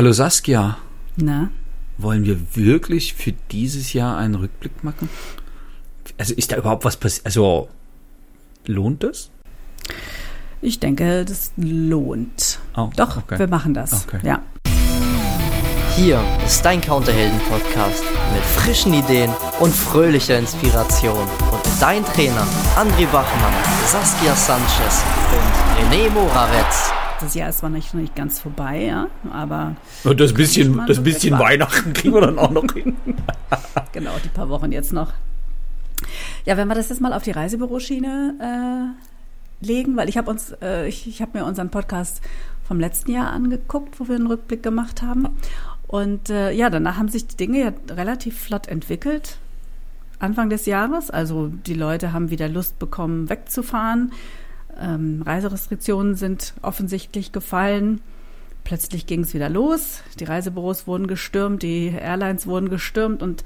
Hallo Saskia. Na? Wollen wir wirklich für dieses Jahr einen Rückblick machen? Also ist da überhaupt was passiert? Also lohnt es? Ich denke, das lohnt. Oh, Doch, okay. wir machen das. Okay. Ja. Hier ist dein Counterhelden-Podcast mit frischen Ideen und fröhlicher Inspiration. Und dein Trainer André Bachmann, Saskia Sanchez und René Moravetz. Das Jahr ist zwar nicht, noch nicht ganz vorbei, ja, aber Und das bisschen, das bisschen. Weihnachten kriegen wir dann auch noch hin. genau, die paar Wochen jetzt noch. Ja, wenn wir das jetzt mal auf die Reisebüroschiene äh, legen, weil ich habe uns, äh, ich, ich habe mir unseren Podcast vom letzten Jahr angeguckt, wo wir einen Rückblick gemacht haben. Und äh, ja, danach haben sich die Dinge ja relativ flott entwickelt. Anfang des Jahres, also die Leute haben wieder Lust bekommen, wegzufahren. Ähm, Reiserestriktionen sind offensichtlich gefallen. Plötzlich ging es wieder los. Die Reisebüros wurden gestürmt, die Airlines wurden gestürmt und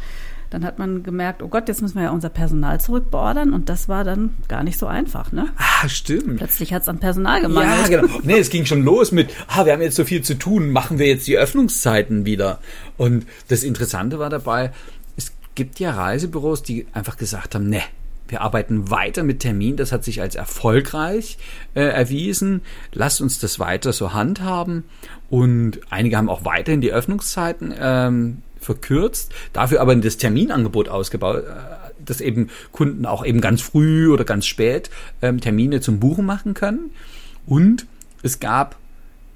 dann hat man gemerkt, oh Gott, jetzt müssen wir ja unser Personal zurückbeordern und das war dann gar nicht so einfach. Ne? Ah, stimmt. Plötzlich hat es an Personal Ja, gemangelt. genau. Nee, es ging schon los mit, ah, wir haben jetzt so viel zu tun, machen wir jetzt die Öffnungszeiten wieder. Und das Interessante war dabei, es gibt ja Reisebüros, die einfach gesagt haben, ne, wir arbeiten weiter mit Termin, das hat sich als erfolgreich äh, erwiesen. Lasst uns das weiter so handhaben. Und einige haben auch weiterhin die Öffnungszeiten ähm, verkürzt, dafür aber das Terminangebot ausgebaut, äh, dass eben Kunden auch eben ganz früh oder ganz spät ähm, Termine zum Buchen machen können. Und es gab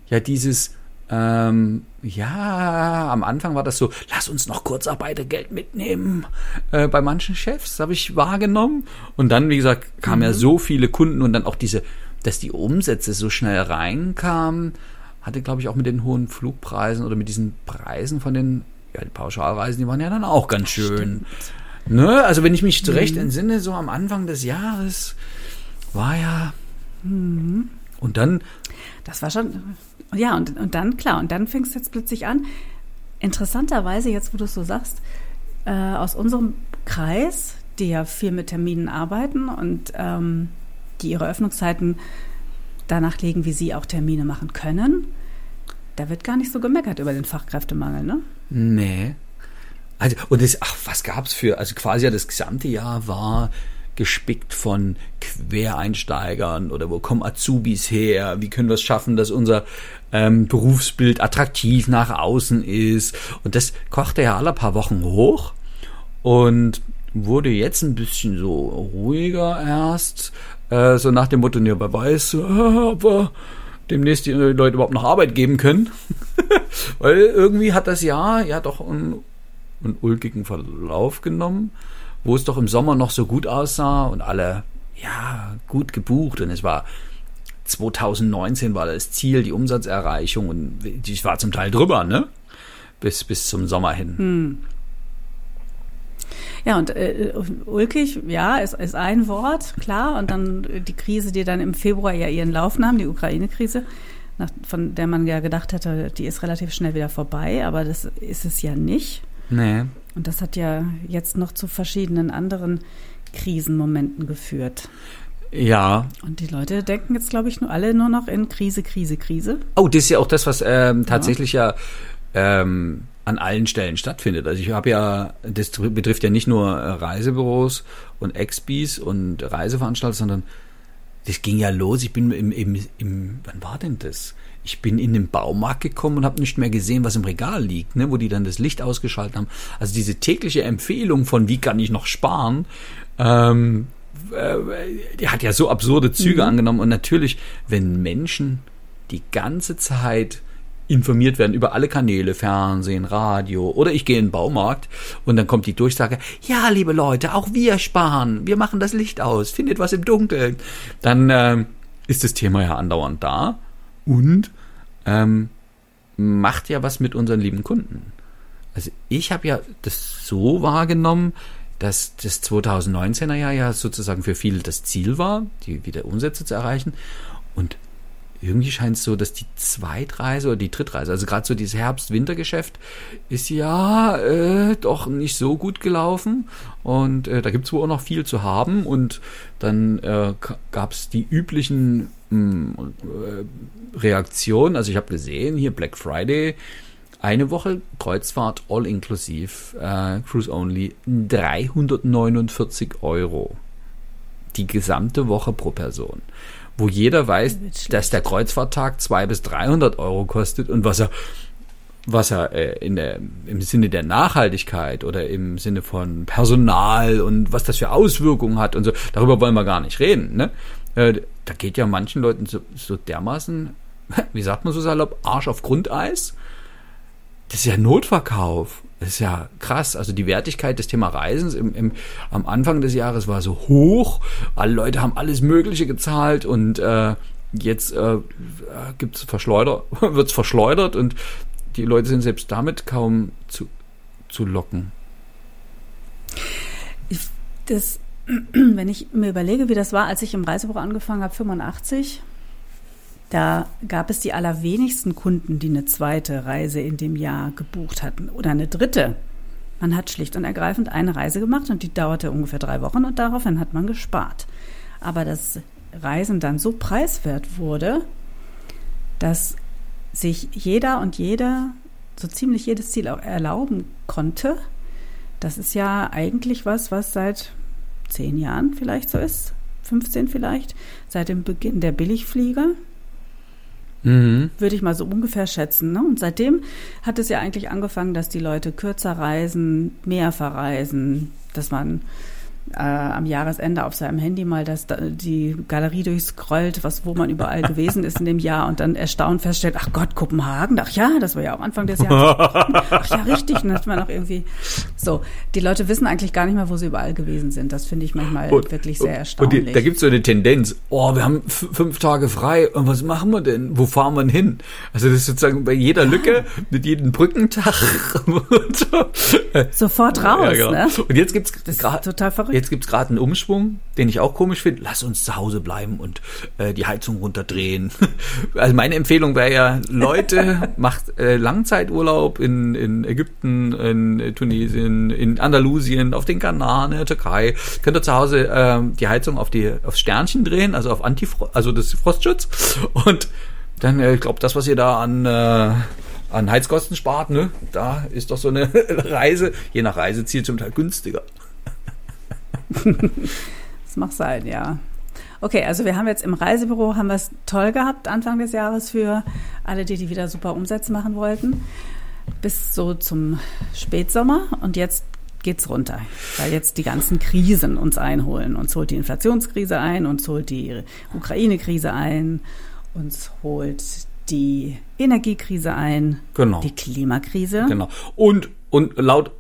ja dieses, ähm, ja, am Anfang war das so, lass uns noch Kurzarbeitergeld mitnehmen äh, bei manchen Chefs, habe ich wahrgenommen. Und dann, wie gesagt, kamen ja so viele Kunden und dann auch diese, dass die Umsätze so schnell reinkamen, hatte, glaube ich, auch mit den hohen Flugpreisen oder mit diesen Preisen von den, ja, die Pauschalreisen, die waren ja dann auch ganz schön. Ne? Also wenn ich mich zurecht entsinne, so am Anfang des Jahres war ja. Und dann Das war schon, ja, und, und dann, klar, und dann fing es jetzt plötzlich an. Interessanterweise, jetzt wo du es so sagst, äh, aus unserem Kreis, die ja viel mit Terminen arbeiten und ähm, die ihre Öffnungszeiten danach legen, wie sie auch Termine machen können, da wird gar nicht so gemeckert über den Fachkräftemangel, ne? Nee. Also, und das, ach, was gab's für, also quasi ja das gesamte Jahr war gespickt von Quereinsteigern oder wo kommen Azubis her, wie können wir es schaffen, dass unser ähm, Berufsbild attraktiv nach außen ist. Und das kochte ja alle paar Wochen hoch und wurde jetzt ein bisschen so ruhiger erst, äh, so nach dem Motto, ja, wer weiß, ob wir demnächst die Leute überhaupt noch Arbeit geben können. Weil irgendwie hat das Jahr ja doch einen, einen ulkigen Verlauf genommen, wo es doch im Sommer noch so gut aussah und alle, ja, gut gebucht und es war 2019 war das Ziel, die Umsatzerreichung und die war zum Teil drüber, ne? Bis, bis zum Sommer hin. Ja, und äh, ulkig, ja, ist, ist ein Wort, klar. Und dann die Krise, die dann im Februar ja ihren Lauf nahm, die Ukraine-Krise, von der man ja gedacht hätte, die ist relativ schnell wieder vorbei, aber das ist es ja nicht. Nee. Und das hat ja jetzt noch zu verschiedenen anderen Krisenmomenten geführt. Ja, Und die Leute denken jetzt, glaube ich, nur alle nur noch in Krise, Krise, Krise. Oh, das ist ja auch das, was ähm, tatsächlich ja, ähm, an allen Stellen stattfindet. Also ich habe ja, das betrifft ja nicht nur äh, Reisebüros und Expis und Reiseveranstalter, sondern das ging ja los. Ich bin im, im, im wann war denn das? Ich bin in den Baumarkt gekommen und habe nicht mehr gesehen, was im Regal liegt, ne, wo die dann das Licht ausgeschaltet haben. Also diese tägliche Empfehlung von, wie kann ich noch sparen, ähm, äh, die hat ja so absurde Züge angenommen. Und natürlich, wenn Menschen die ganze Zeit informiert werden über alle Kanäle, Fernsehen, Radio oder ich gehe in den Baumarkt und dann kommt die Durchsage, ja, liebe Leute, auch wir sparen, wir machen das Licht aus, findet was im Dunkeln. Dann ähm, ist das Thema ja andauernd da und ähm, macht ja was mit unseren lieben Kunden. Also ich habe ja das so wahrgenommen, dass das 2019er Jahr ja sozusagen für viele das Ziel war, die wieder Umsätze zu erreichen. Und irgendwie scheint es so, dass die Zweitreise oder die Drittreise, also gerade so dieses Herbst-Winter-Geschäft, ist ja äh, doch nicht so gut gelaufen. Und äh, da gibt es wohl auch noch viel zu haben. Und dann äh, gab es die üblichen äh, Reaktionen. Also ich habe gesehen, hier Black Friday eine Woche Kreuzfahrt all inklusiv, äh, Cruise Only, 349 Euro. Die gesamte Woche pro Person. Wo jeder weiß, dass der Kreuzfahrttag 200 bis 300 Euro kostet und was er, was er äh, in der, im Sinne der Nachhaltigkeit oder im Sinne von Personal und was das für Auswirkungen hat und so, darüber wollen wir gar nicht reden. Ne? Äh, da geht ja manchen Leuten so, so dermaßen, wie sagt man so salopp, Arsch auf Grundeis das ist ja Notverkauf. Das ist ja krass. Also die Wertigkeit des Thema Reisens im, im, am Anfang des Jahres war so hoch. Alle Leute haben alles Mögliche gezahlt und äh, jetzt äh, gibt's Verschleuder, verschleudert und die Leute sind selbst damit kaum zu, zu locken. Ich, das, wenn ich mir überlege, wie das war, als ich im Reisebüro angefangen habe, 85, da gab es die allerwenigsten Kunden, die eine zweite Reise in dem Jahr gebucht hatten oder eine dritte. Man hat schlicht und ergreifend eine Reise gemacht und die dauerte ungefähr drei Wochen und daraufhin hat man gespart. Aber das Reisen dann so preiswert wurde, dass sich jeder und jede so ziemlich jedes Ziel auch erlauben konnte. Das ist ja eigentlich was, was seit zehn Jahren vielleicht so ist, 15 vielleicht, seit dem Beginn der Billigflieger Mhm. Würde ich mal so ungefähr schätzen. Ne? Und seitdem hat es ja eigentlich angefangen, dass die Leute kürzer reisen, mehr verreisen, dass man äh, am Jahresende auf seinem Handy mal das, die Galerie durchscrollt, was, wo man überall gewesen ist in dem Jahr und dann erstaunt feststellt, ach Gott, Kopenhagen, ach ja, das war ja am Anfang des Jahres. ach ja, richtig. Dann hat man auch irgendwie so. Die Leute wissen eigentlich gar nicht mehr, wo sie überall gewesen sind. Das finde ich manchmal und, wirklich sehr erstaunlich. Und die, da gibt es so eine Tendenz, oh, wir haben fünf Tage frei und was machen wir denn? Wo fahren wir hin? Also das ist sozusagen bei jeder Lücke, mit jedem Brückentag. Sofort raus, ja, genau. ne? Und jetzt gibt es total verrückt. Jetzt gibt es gerade einen Umschwung, den ich auch komisch finde. Lass uns zu Hause bleiben und äh, die Heizung runterdrehen. also meine Empfehlung wäre ja, Leute, macht äh, Langzeiturlaub in, in Ägypten, in Tunesien, in Andalusien, auf den Kanaren, in der Türkei. Könnt ihr zu Hause äh, die Heizung auf die aufs Sternchen drehen, also auf Antifrost, also das Frostschutz. Und dann, äh, ich glaube, das, was ihr da an äh, an Heizkosten spart, ne? Da ist doch so eine Reise, je nach Reiseziel zum Teil günstiger. das mag sein, ja. Okay, also wir haben jetzt im Reisebüro haben wir es toll gehabt Anfang des Jahres für alle, die die wieder super Umsätze machen wollten, bis so zum Spätsommer und jetzt geht's runter, weil jetzt die ganzen Krisen uns einholen. Uns holt die Inflationskrise ein, uns holt die Ukraine-Krise ein, uns holt die Energiekrise ein, genau. die Klimakrise. Genau. Und und laut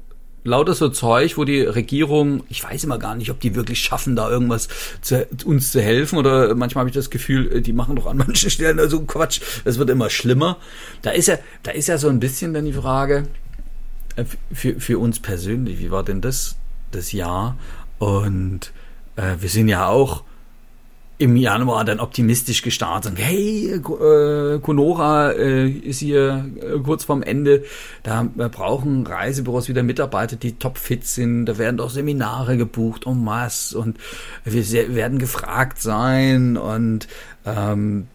lauter so Zeug, wo die Regierung, ich weiß immer gar nicht, ob die wirklich schaffen, da irgendwas zu, uns zu helfen oder manchmal habe ich das Gefühl, äh, die machen doch an manchen Stellen so Quatsch. Es wird immer schlimmer. Da ist ja, da ist ja so ein bisschen dann die Frage äh, für, für uns persönlich, wie war denn das, das Jahr? Und äh, wir sind ja auch im Januar dann optimistisch gestartet. Und, hey, äh, Conora äh, ist hier äh, kurz vorm Ende. Da brauchen Reisebüros wieder Mitarbeiter, die topfit sind. Da werden doch Seminare gebucht en masse und wir werden gefragt sein und ähm,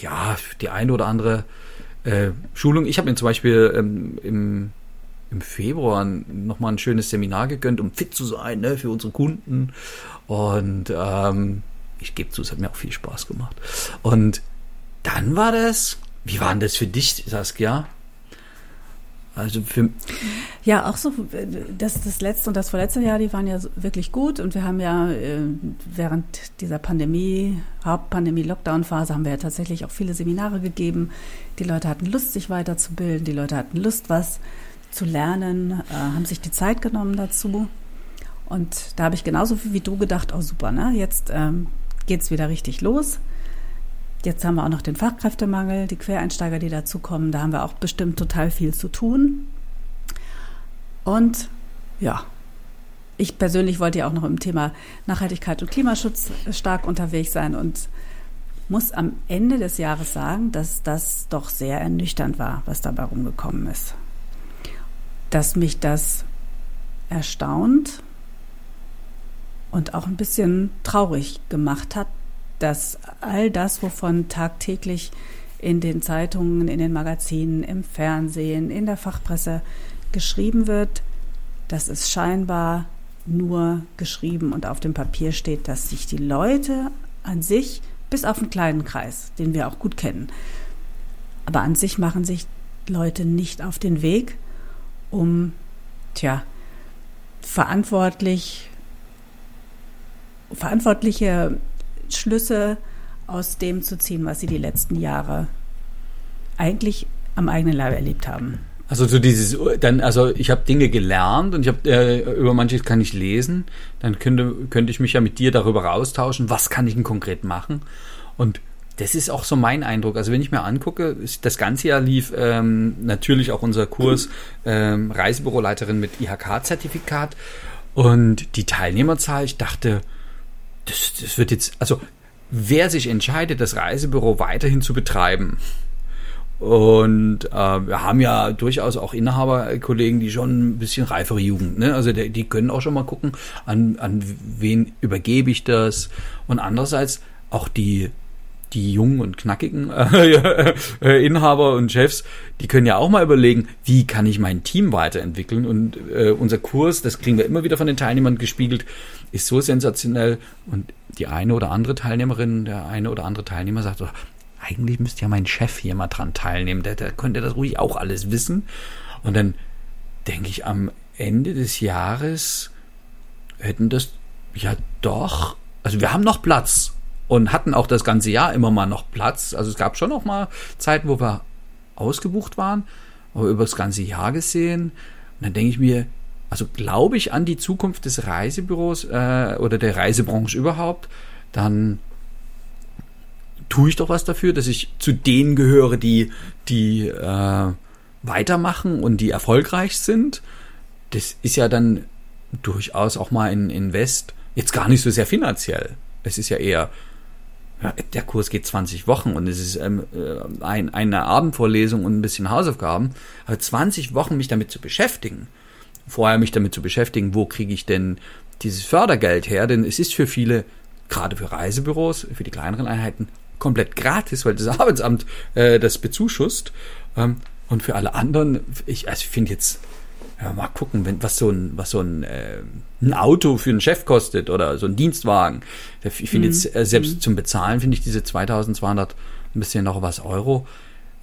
ja, die eine oder andere äh, Schulung. Ich habe mir zum Beispiel ähm, im im Februar nochmal ein schönes Seminar gegönnt, um fit zu sein ne, für unsere Kunden. Und ähm, ich gebe zu, es hat mir auch viel Spaß gemacht. Und dann war das, wie war denn das für dich, Saskia? Also für ja, auch so, das, das letzte und das vorletzte Jahr, die waren ja wirklich gut und wir haben ja äh, während dieser Pandemie, Hauptpandemie, Lockdown-Phase haben wir ja tatsächlich auch viele Seminare gegeben. Die Leute hatten Lust, sich weiterzubilden, die Leute hatten Lust, was zu lernen, äh, haben sich die Zeit genommen dazu. Und da habe ich genauso viel wie du gedacht, oh super, ne? Jetzt ähm, geht es wieder richtig los. Jetzt haben wir auch noch den Fachkräftemangel, die Quereinsteiger, die dazukommen. Da haben wir auch bestimmt total viel zu tun. Und ja, ich persönlich wollte ja auch noch im Thema Nachhaltigkeit und Klimaschutz stark unterwegs sein und muss am Ende des Jahres sagen, dass das doch sehr ernüchternd war, was dabei rumgekommen ist. Dass mich das erstaunt und auch ein bisschen traurig gemacht hat, dass all das, wovon tagtäglich in den Zeitungen, in den Magazinen, im Fernsehen, in der Fachpresse geschrieben wird, das ist scheinbar nur geschrieben und auf dem Papier steht, dass sich die Leute an sich, bis auf einen kleinen Kreis, den wir auch gut kennen, aber an sich machen sich Leute nicht auf den Weg, um, tja, verantwortlich, verantwortliche Schlüsse aus dem zu ziehen, was sie die letzten Jahre eigentlich am eigenen Leib erlebt haben. Also so dieses, dann, also ich habe Dinge gelernt und ich habe äh, über manches kann ich lesen. Dann könnte könnte ich mich ja mit dir darüber austauschen, was kann ich denn konkret machen. Und das ist auch so mein Eindruck. Also wenn ich mir angucke, das ganze Jahr lief ähm, natürlich auch unser Kurs ähm, Reisebüroleiterin mit IHK-Zertifikat und die Teilnehmerzahl. Ich dachte, das, das wird jetzt, also wer sich entscheidet, das Reisebüro weiterhin zu betreiben, und äh, wir haben ja durchaus auch Inhaberkollegen, die schon ein bisschen reifere Jugend, ne? Also die, die können auch schon mal gucken, an, an wen übergebe ich das. Und andererseits auch die die jungen und knackigen äh, Inhaber und Chefs, die können ja auch mal überlegen, wie kann ich mein Team weiterentwickeln. Und äh, unser Kurs, das kriegen wir immer wieder von den Teilnehmern gespiegelt, ist so sensationell. Und die eine oder andere Teilnehmerin, der eine oder andere Teilnehmer sagt, oh, eigentlich müsste ja mein Chef hier mal dran teilnehmen, der, der könnte das ruhig auch alles wissen. Und dann denke ich, am Ende des Jahres hätten das ja doch, also wir haben noch Platz und hatten auch das ganze Jahr immer mal noch Platz. Also es gab schon noch mal Zeiten, wo wir ausgebucht waren, aber über das ganze Jahr gesehen. Und dann denke ich mir, also glaube ich an die Zukunft des Reisebüros äh, oder der Reisebranche überhaupt, dann tue ich doch was dafür, dass ich zu denen gehöre, die, die äh, weitermachen und die erfolgreich sind. Das ist ja dann durchaus auch mal in Invest, jetzt gar nicht so sehr finanziell. Es ist ja eher, ja, der Kurs geht 20 Wochen und es ist ähm, äh, ein, eine Abendvorlesung und ein bisschen Hausaufgaben. Aber 20 Wochen mich damit zu beschäftigen, vorher mich damit zu beschäftigen, wo kriege ich denn dieses Fördergeld her? Denn es ist für viele, gerade für Reisebüros, für die kleineren Einheiten, komplett gratis, weil das Arbeitsamt äh, das bezuschusst. Ähm, und für alle anderen, ich, also ich finde jetzt, ja, mal gucken, wenn, was so ein, was so ein, äh, ein Auto für einen Chef kostet oder so ein Dienstwagen. Ich finde mhm. jetzt, äh, selbst mhm. zum Bezahlen finde ich diese 2200 ein bisschen noch was Euro.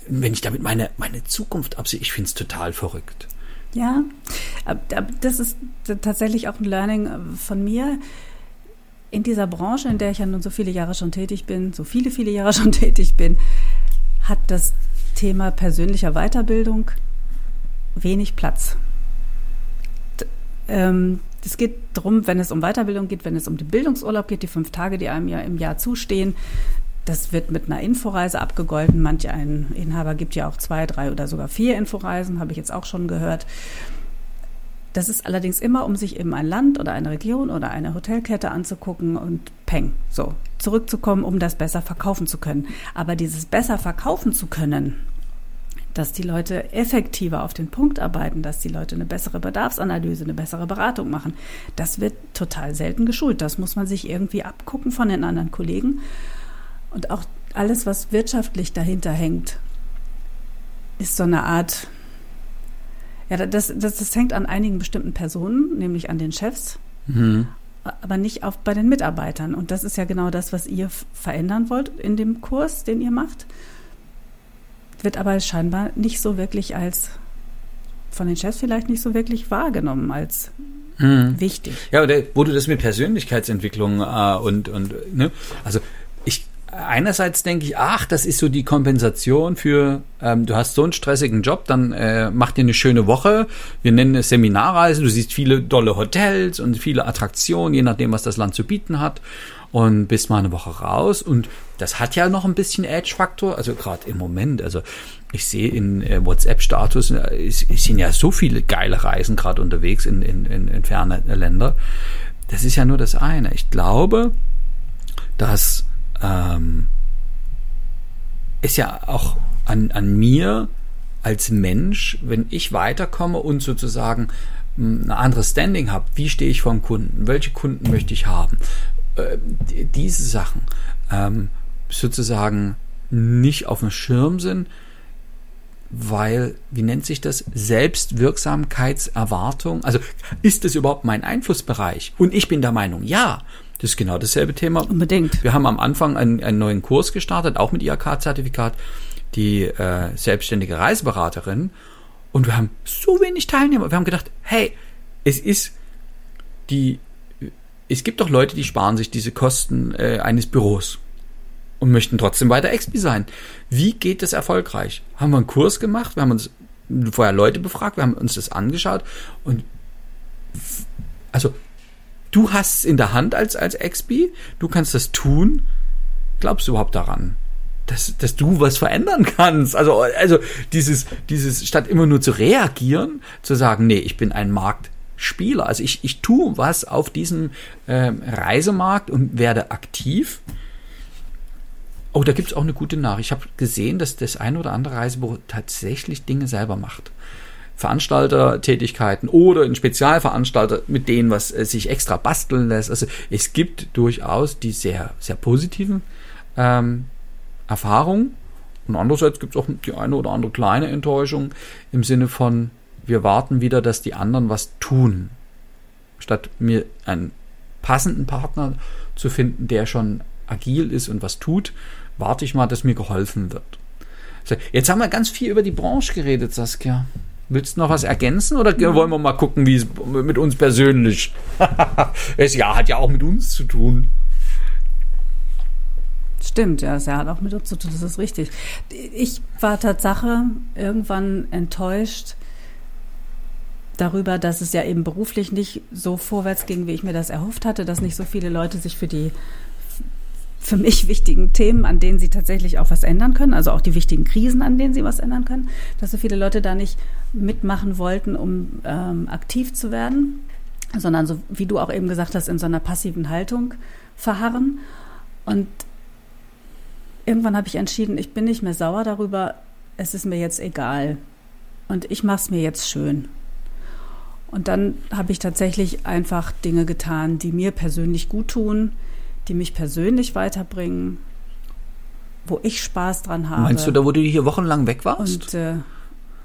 Wenn ich damit meine, meine Zukunft absehe, ich finde es total verrückt. Ja, das ist tatsächlich auch ein Learning äh, von mir in dieser Branche, in der ich ja nun so viele Jahre schon tätig bin, so viele, viele Jahre schon tätig bin, hat das Thema persönlicher Weiterbildung wenig Platz. Ähm, es geht darum, wenn es um Weiterbildung geht, wenn es um den Bildungsurlaub geht, die fünf Tage, die einem ja im Jahr zustehen. Das wird mit einer Inforeise abgegolten. Manch ein Inhaber gibt ja auch zwei, drei oder sogar vier Inforeisen, habe ich jetzt auch schon gehört. Das ist allerdings immer, um sich eben ein Land oder eine Region oder eine Hotelkette anzugucken und peng, so zurückzukommen, um das besser verkaufen zu können. Aber dieses besser verkaufen zu können, dass die Leute effektiver auf den Punkt arbeiten, dass die Leute eine bessere Bedarfsanalyse, eine bessere Beratung machen, das wird total selten geschult. Das muss man sich irgendwie abgucken von den anderen Kollegen. Und auch alles, was wirtschaftlich dahinter hängt, ist so eine Art ja, das, das, das hängt an einigen bestimmten Personen, nämlich an den Chefs, mhm. aber nicht auf, bei den Mitarbeitern. Und das ist ja genau das, was ihr verändern wollt in dem Kurs, den ihr macht. Wird aber scheinbar nicht so wirklich als, von den Chefs vielleicht nicht so wirklich wahrgenommen als mhm. wichtig. Ja, oder wo du das mit Persönlichkeitsentwicklung äh, und, und ne, also ich einerseits denke ich, ach, das ist so die Kompensation für, ähm, du hast so einen stressigen Job, dann äh, mach dir eine schöne Woche. Wir nennen es Seminarreise. Du siehst viele dolle Hotels und viele Attraktionen, je nachdem, was das Land zu bieten hat. Und bist mal eine Woche raus. Und das hat ja noch ein bisschen Edge-Faktor. Also gerade im Moment, also ich sehe in äh, WhatsApp-Status, äh, es, es sind ja so viele geile Reisen gerade unterwegs in, in, in, in ferne Länder. Das ist ja nur das eine. Ich glaube, dass ähm, ist ja auch an, an mir als Mensch, wenn ich weiterkomme und sozusagen ein anderes Standing habe, wie stehe ich vor dem Kunden, welche Kunden möchte ich haben, äh, diese Sachen ähm, sozusagen nicht auf dem Schirm sind, weil, wie nennt sich das, Selbstwirksamkeitserwartung? Also ist das überhaupt mein Einflussbereich? Und ich bin der Meinung, ja, das ist genau dasselbe Thema. Unbedingt. Wir haben am Anfang einen, einen neuen Kurs gestartet, auch mit IHK-Zertifikat, die äh, selbstständige Reiseberaterin. Und wir haben so wenig Teilnehmer. Wir haben gedacht, hey, es ist die, es gibt doch Leute, die sparen sich diese Kosten äh, eines Büros und möchten trotzdem weiter Expi sein. Wie geht das erfolgreich? Haben wir einen Kurs gemacht, wir haben uns vorher Leute befragt, wir haben uns das angeschaut und also du hast es in der Hand als, als Expi, du kannst das tun. Glaubst du überhaupt daran? Dass, dass du was verändern kannst. Also, also dieses, dieses, statt immer nur zu reagieren, zu sagen, nee, ich bin ein Marktspieler. Also ich, ich tue was auf diesem äh, Reisemarkt und werde aktiv. Oh, da gibt es auch eine gute Nachricht. Ich habe gesehen, dass das ein oder andere Reisebüro tatsächlich Dinge selber macht. Veranstaltertätigkeiten oder ein Spezialveranstalter mit denen, was äh, sich extra basteln lässt. Also es gibt durchaus die sehr, sehr positiven ähm, Erfahrungen. Und andererseits gibt es auch die eine oder andere kleine Enttäuschung im Sinne von, wir warten wieder, dass die anderen was tun. Statt mir einen passenden Partner zu finden, der schon agil ist und was tut, warte ich mal, dass mir geholfen wird. Jetzt haben wir ganz viel über die Branche geredet, Saskia. Willst du noch was ergänzen oder wollen wir mal gucken, wie es mit uns persönlich? es ja hat ja auch mit uns zu tun. Stimmt, ja, es hat auch mit uns zu tun, das ist richtig. Ich war Tatsache irgendwann enttäuscht darüber, dass es ja eben beruflich nicht so vorwärts ging, wie ich mir das erhofft hatte, dass nicht so viele Leute sich für die für mich wichtigen Themen, an denen sie tatsächlich auch was ändern können, also auch die wichtigen Krisen, an denen sie was ändern können, dass so viele Leute da nicht mitmachen wollten, um ähm, aktiv zu werden, sondern so wie du auch eben gesagt hast, in so einer passiven Haltung verharren. Und irgendwann habe ich entschieden, ich bin nicht mehr sauer darüber, es ist mir jetzt egal. Und ich mache es mir jetzt schön. Und dann habe ich tatsächlich einfach Dinge getan, die mir persönlich gut tun, die mich persönlich weiterbringen, wo ich Spaß dran habe. Meinst du da, wo du hier wochenlang weg warst? Und äh,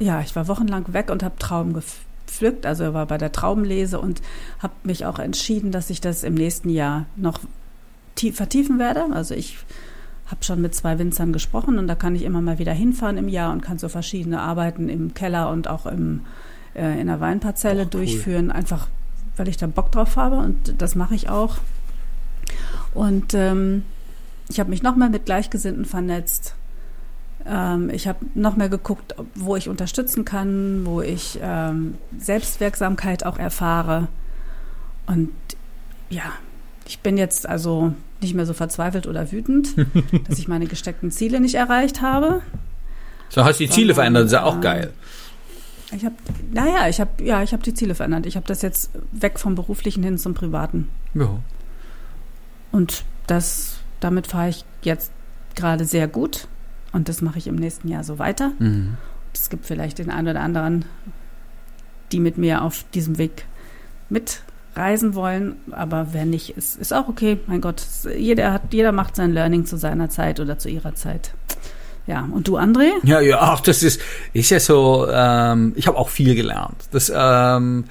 ja, ich war wochenlang weg und habe Trauben gepflückt, also war bei der Traubenlese und habe mich auch entschieden, dass ich das im nächsten Jahr noch vertiefen werde. Also ich habe schon mit zwei Winzern gesprochen und da kann ich immer mal wieder hinfahren im Jahr und kann so verschiedene Arbeiten im Keller und auch im, äh, in der Weinparzelle oh, durchführen, cool. einfach weil ich da Bock drauf habe und das mache ich auch. Und ähm, ich habe mich noch mal mit Gleichgesinnten vernetzt. Ähm, ich habe noch mehr geguckt, wo ich unterstützen kann, wo ich ähm, Selbstwirksamkeit auch erfahre. Und ja, ich bin jetzt also nicht mehr so verzweifelt oder wütend, dass ich meine gesteckten Ziele nicht erreicht habe. So hast du die Ziele verändert, das ist ja auch geil. Ich habe, naja, ich habe, ja, ich habe die Ziele verändert. Ich habe das jetzt weg vom beruflichen hin zum privaten. Ja. Und das, damit fahre ich jetzt gerade sehr gut und das mache ich im nächsten Jahr so weiter. Mhm. Es gibt vielleicht den einen oder anderen, die mit mir auf diesem Weg mitreisen wollen, aber wer nicht, ist, ist auch okay. Mein Gott, jeder, hat, jeder macht sein Learning zu seiner Zeit oder zu ihrer Zeit. Ja, und du, André? Ja, ja, ach, das ist, ist ja so, ähm, ich habe auch viel gelernt. Das ähm,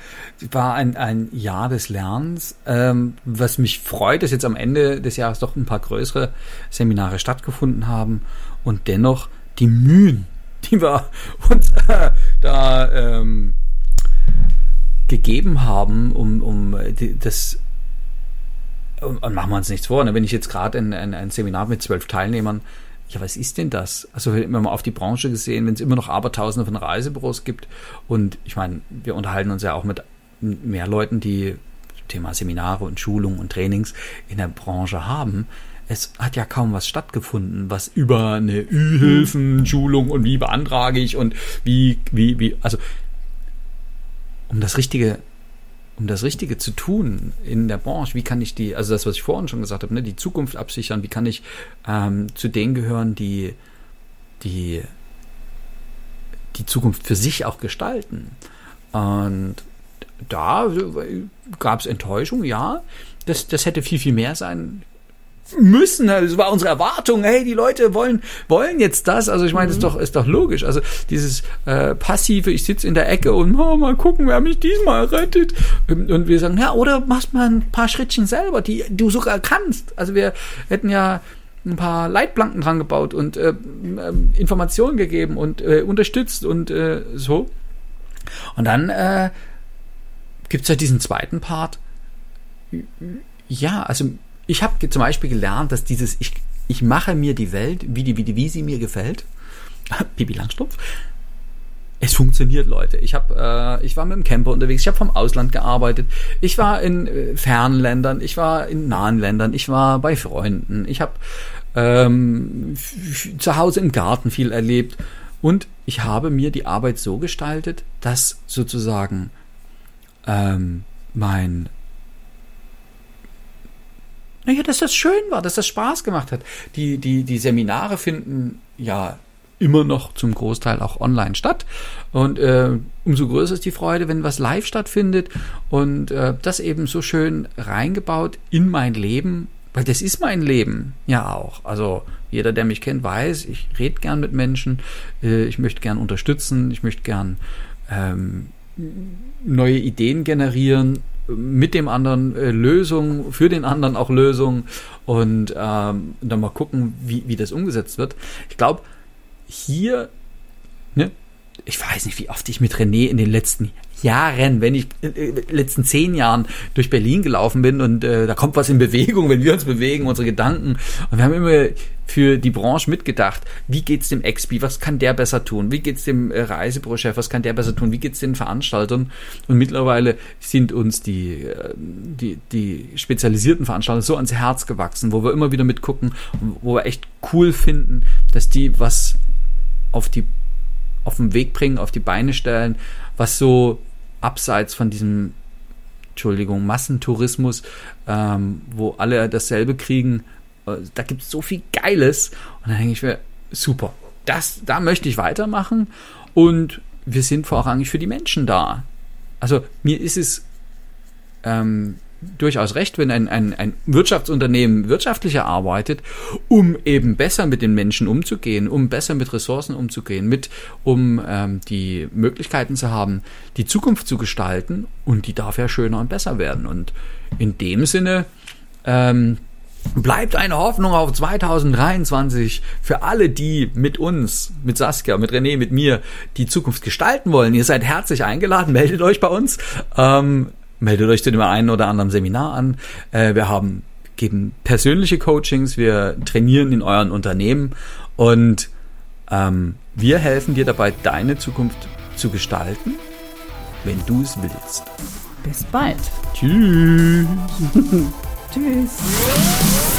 war ein, ein Jahr des Lernens, ähm, was mich freut, dass jetzt am Ende des Jahres doch ein paar größere Seminare stattgefunden haben und dennoch die Mühen, die wir uns äh, da ähm, gegeben haben, um, um das und machen wir uns nichts vor, ne? wenn ich jetzt gerade ein, ein, ein Seminar mit zwölf Teilnehmern ja, was ist denn das? Also wenn man auf die Branche gesehen, wenn es immer noch Abertausende von Reisebüros gibt und ich meine, wir unterhalten uns ja auch mit mehr Leuten, die Thema Seminare und Schulungen und Trainings in der Branche haben. Es hat ja kaum was stattgefunden, was über eine Ü-Hilfen-Schulung und wie beantrage ich und wie, wie, wie, also um das richtige um das Richtige zu tun in der Branche, wie kann ich die, also das, was ich vorhin schon gesagt habe, ne, die Zukunft absichern, wie kann ich ähm, zu denen gehören, die, die die Zukunft für sich auch gestalten. Und da gab es Enttäuschung, ja. Das, das hätte viel, viel mehr sein müssen, das war unsere Erwartung, hey, die Leute wollen, wollen jetzt das. Also ich meine, mhm. ist doch, ist doch logisch. Also dieses äh, passive, ich sitze in der Ecke und oh, mal gucken, wer mich diesmal rettet. Und wir sagen, ja, oder machst mal ein paar Schrittchen selber, die du sogar kannst. Also wir hätten ja ein paar Leitplanken dran gebaut und äh, ähm, Informationen gegeben und äh, unterstützt und äh, so. Und dann äh, gibt es ja diesen zweiten Part. Ja, also ich habe zum Beispiel gelernt, dass dieses ich, ich mache mir die Welt, wie, die, wie, die, wie sie mir gefällt. Pipi Langstrumpf. Es funktioniert, Leute. Ich habe, äh, ich war mit dem Camper unterwegs. Ich habe vom Ausland gearbeitet. Ich war in äh, fernen Ländern. Ich war in nahen Ländern. Ich war bei Freunden. Ich habe ähm, zu Hause im Garten viel erlebt. Und ich habe mir die Arbeit so gestaltet, dass sozusagen ähm, mein naja, dass das schön war, dass das Spaß gemacht hat. Die, die, die Seminare finden ja immer noch zum Großteil auch online statt. Und äh, umso größer ist die Freude, wenn was live stattfindet und äh, das eben so schön reingebaut in mein Leben, weil das ist mein Leben ja auch. Also jeder, der mich kennt, weiß, ich rede gern mit Menschen, äh, ich möchte gern unterstützen, ich möchte gern ähm, neue Ideen generieren, mit dem anderen äh, Lösungen, für den anderen auch Lösungen und ähm, dann mal gucken, wie, wie das umgesetzt wird. Ich glaube, hier, ne, ich weiß nicht, wie oft ich mit René in den letzten Jahren, wenn ich äh, den letzten zehn Jahren durch Berlin gelaufen bin und äh, da kommt was in Bewegung, wenn wir uns bewegen, unsere Gedanken. Und wir haben immer für die Branche mitgedacht, wie geht's dem Expi, was kann der besser tun, wie geht's dem äh, was kann der besser tun, wie geht's den Veranstaltern. Und mittlerweile sind uns die, äh, die, die spezialisierten Veranstalter so ans Herz gewachsen, wo wir immer wieder mitgucken, wo wir echt cool finden, dass die was auf die auf den Weg bringen, auf die Beine stellen, was so abseits von diesem, Entschuldigung, Massentourismus, ähm, wo alle dasselbe kriegen, äh, da gibt es so viel Geiles. Und dann denke ich mir, super, das, da möchte ich weitermachen. Und wir sind vorrangig für die Menschen da. Also mir ist es ähm, durchaus recht, wenn ein, ein, ein Wirtschaftsunternehmen wirtschaftlicher arbeitet, um eben besser mit den Menschen umzugehen, um besser mit Ressourcen umzugehen, mit, um ähm, die Möglichkeiten zu haben, die Zukunft zu gestalten und die darf ja schöner und besser werden. Und in dem Sinne ähm, bleibt eine Hoffnung auf 2023 für alle, die mit uns, mit Saskia, mit René, mit mir die Zukunft gestalten wollen. Ihr seid herzlich eingeladen, meldet euch bei uns. Ähm, meldet euch zu dem einen oder anderen Seminar an. Äh, wir haben geben persönliche Coachings, wir trainieren in euren Unternehmen und ähm, wir helfen dir dabei, deine Zukunft zu gestalten, wenn du es willst. Bis bald. Tschüss. Tschüss.